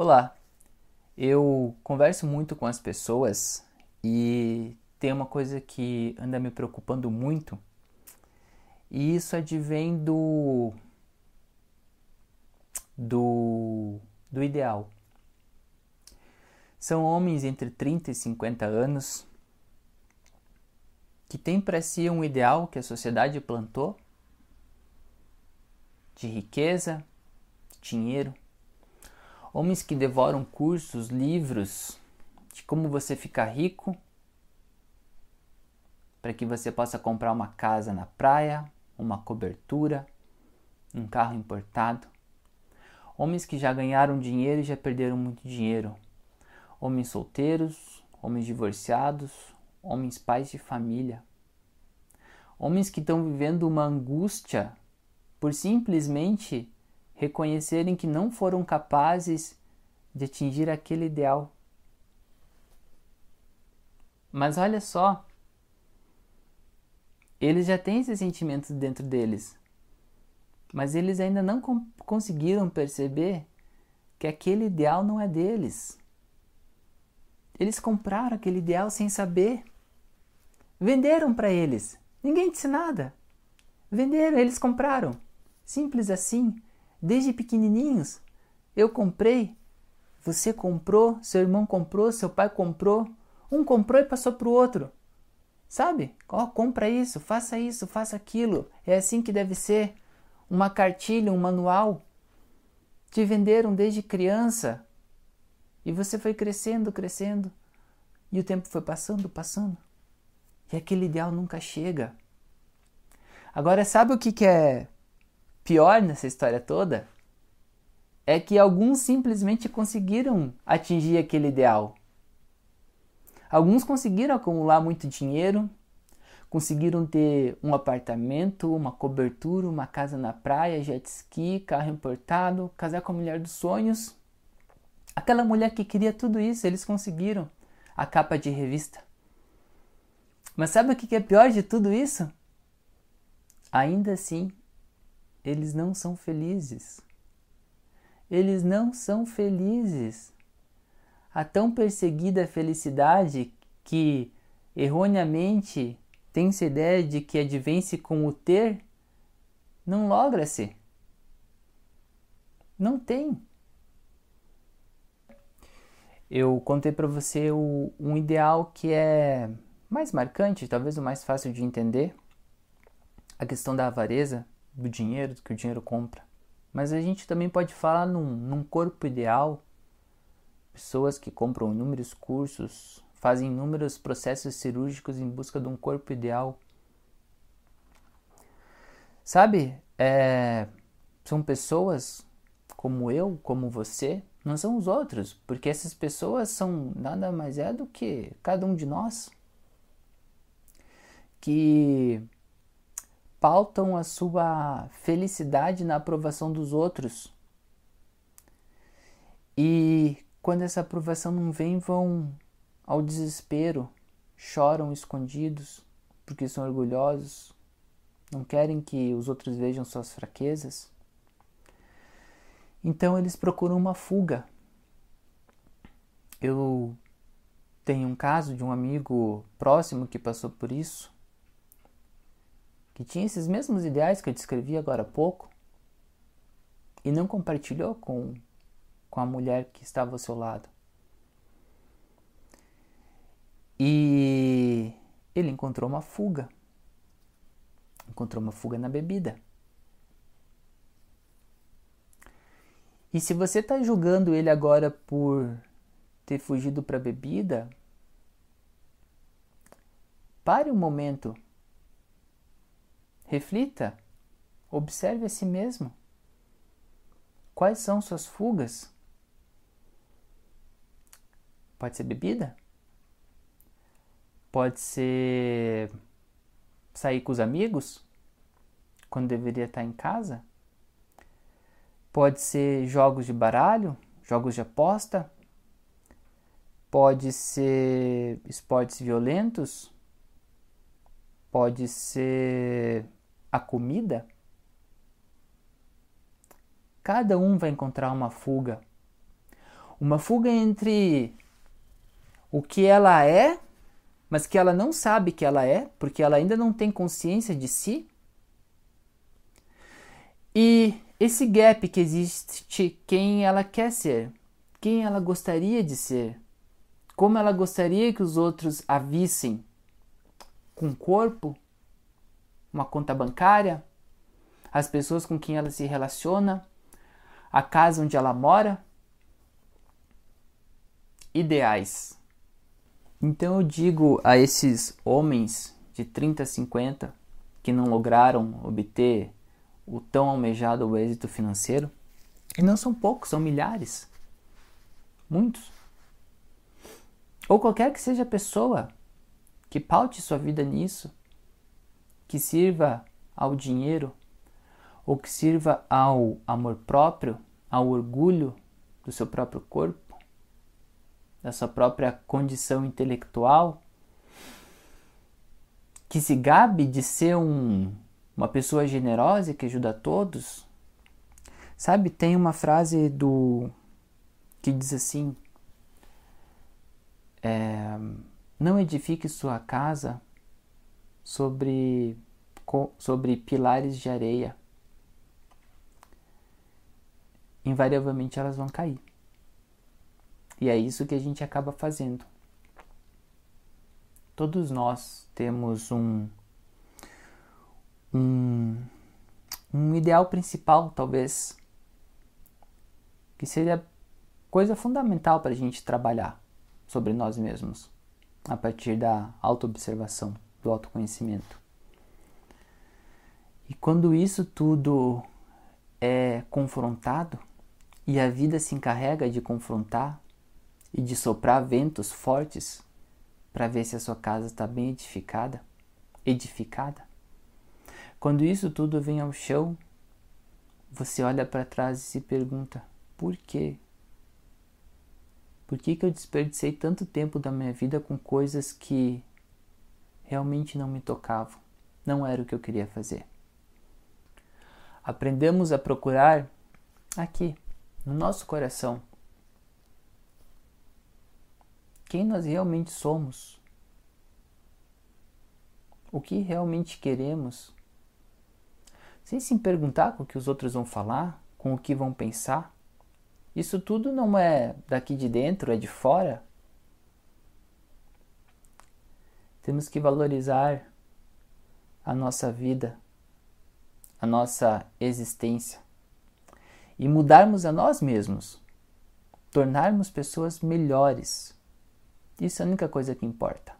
Olá, eu converso muito com as pessoas e tem uma coisa que anda me preocupando muito e isso advém do do, do ideal. São homens entre 30 e 50 anos que têm para si um ideal que a sociedade plantou de riqueza, dinheiro Homens que devoram cursos, livros de como você ficar rico, para que você possa comprar uma casa na praia, uma cobertura, um carro importado. Homens que já ganharam dinheiro e já perderam muito dinheiro. Homens solteiros, homens divorciados, homens pais de família. Homens que estão vivendo uma angústia por simplesmente reconhecerem que não foram capazes de atingir aquele ideal. Mas olha só, eles já têm esses sentimentos dentro deles, mas eles ainda não conseguiram perceber que aquele ideal não é deles. Eles compraram aquele ideal sem saber. Venderam para eles. Ninguém disse nada. Venderam, eles compraram. Simples assim. Desde pequenininhos, eu comprei, você comprou, seu irmão comprou, seu pai comprou, um comprou e passou para o outro. Sabe? Ó, oh, compra isso, faça isso, faça aquilo. É assim que deve ser. Uma cartilha, um manual. Te venderam desde criança. E você foi crescendo, crescendo. E o tempo foi passando, passando. E aquele ideal nunca chega. Agora, sabe o que, que é pior nessa história toda é que alguns simplesmente conseguiram atingir aquele ideal. Alguns conseguiram acumular muito dinheiro, conseguiram ter um apartamento, uma cobertura, uma casa na praia, jet ski, carro importado, casar com a mulher dos sonhos. Aquela mulher que queria tudo isso, eles conseguiram a capa de revista. Mas sabe o que é pior de tudo isso? Ainda assim, eles não são felizes. Eles não são felizes. A tão perseguida felicidade que erroneamente tem-se ideia de que advence com o ter, não logra-se. Não tem. Eu contei para você o, um ideal que é mais marcante, talvez o mais fácil de entender, a questão da avareza, do dinheiro, do que o dinheiro compra. Mas a gente também pode falar num, num corpo ideal, pessoas que compram inúmeros cursos, fazem inúmeros processos cirúrgicos em busca de um corpo ideal. Sabe, é, são pessoas como eu, como você, não são os outros, porque essas pessoas são nada mais é do que cada um de nós que pautam a sua felicidade na aprovação dos outros. E quando essa aprovação não vem, vão ao desespero, choram escondidos porque são orgulhosos, não querem que os outros vejam suas fraquezas. Então eles procuram uma fuga. Eu tenho um caso de um amigo próximo que passou por isso que tinha esses mesmos ideais que eu descrevi agora há pouco e não compartilhou com, com a mulher que estava ao seu lado. E ele encontrou uma fuga. Encontrou uma fuga na bebida. E se você está julgando ele agora por ter fugido para a bebida, pare um momento Reflita, observe a si mesmo. Quais são suas fugas? Pode ser bebida? Pode ser sair com os amigos quando deveria estar em casa? Pode ser jogos de baralho, jogos de aposta? Pode ser esportes violentos? Pode ser a comida, cada um vai encontrar uma fuga. Uma fuga entre o que ela é, mas que ela não sabe que ela é, porque ela ainda não tem consciência de si. E esse gap que existe quem ela quer ser, quem ela gostaria de ser, como ela gostaria que os outros a vissem com corpo, uma conta bancária, as pessoas com quem ela se relaciona, a casa onde ela mora. Ideais. Então eu digo a esses homens de 30 a 50 que não lograram obter o tão almejado êxito financeiro, e não são poucos, são milhares. Muitos. Ou qualquer que seja a pessoa que paute sua vida nisso, que sirva ao dinheiro, ou que sirva ao amor próprio, ao orgulho do seu próprio corpo, da sua própria condição intelectual, que se gabe de ser um, uma pessoa generosa que ajuda a todos. Sabe, tem uma frase do que diz assim: é, não edifique sua casa sobre, sobre pilares de areia. Invariavelmente elas vão cair. E é isso que a gente acaba fazendo. Todos nós temos um, um, um ideal principal, talvez, que seria coisa fundamental para a gente trabalhar sobre nós mesmos a partir da autoobservação, do autoconhecimento. E quando isso tudo é confrontado e a vida se encarrega de confrontar e de soprar ventos fortes para ver se a sua casa está bem edificada, edificada. Quando isso tudo vem ao chão, você olha para trás e se pergunta: por quê? Por que, que eu desperdicei tanto tempo da minha vida com coisas que realmente não me tocavam? Não era o que eu queria fazer. Aprendemos a procurar aqui, no nosso coração, quem nós realmente somos, o que realmente queremos, sem se perguntar com o que os outros vão falar, com o que vão pensar. Isso tudo não é daqui de dentro, é de fora. Temos que valorizar a nossa vida, a nossa existência e mudarmos a nós mesmos, tornarmos pessoas melhores. Isso é a única coisa que importa.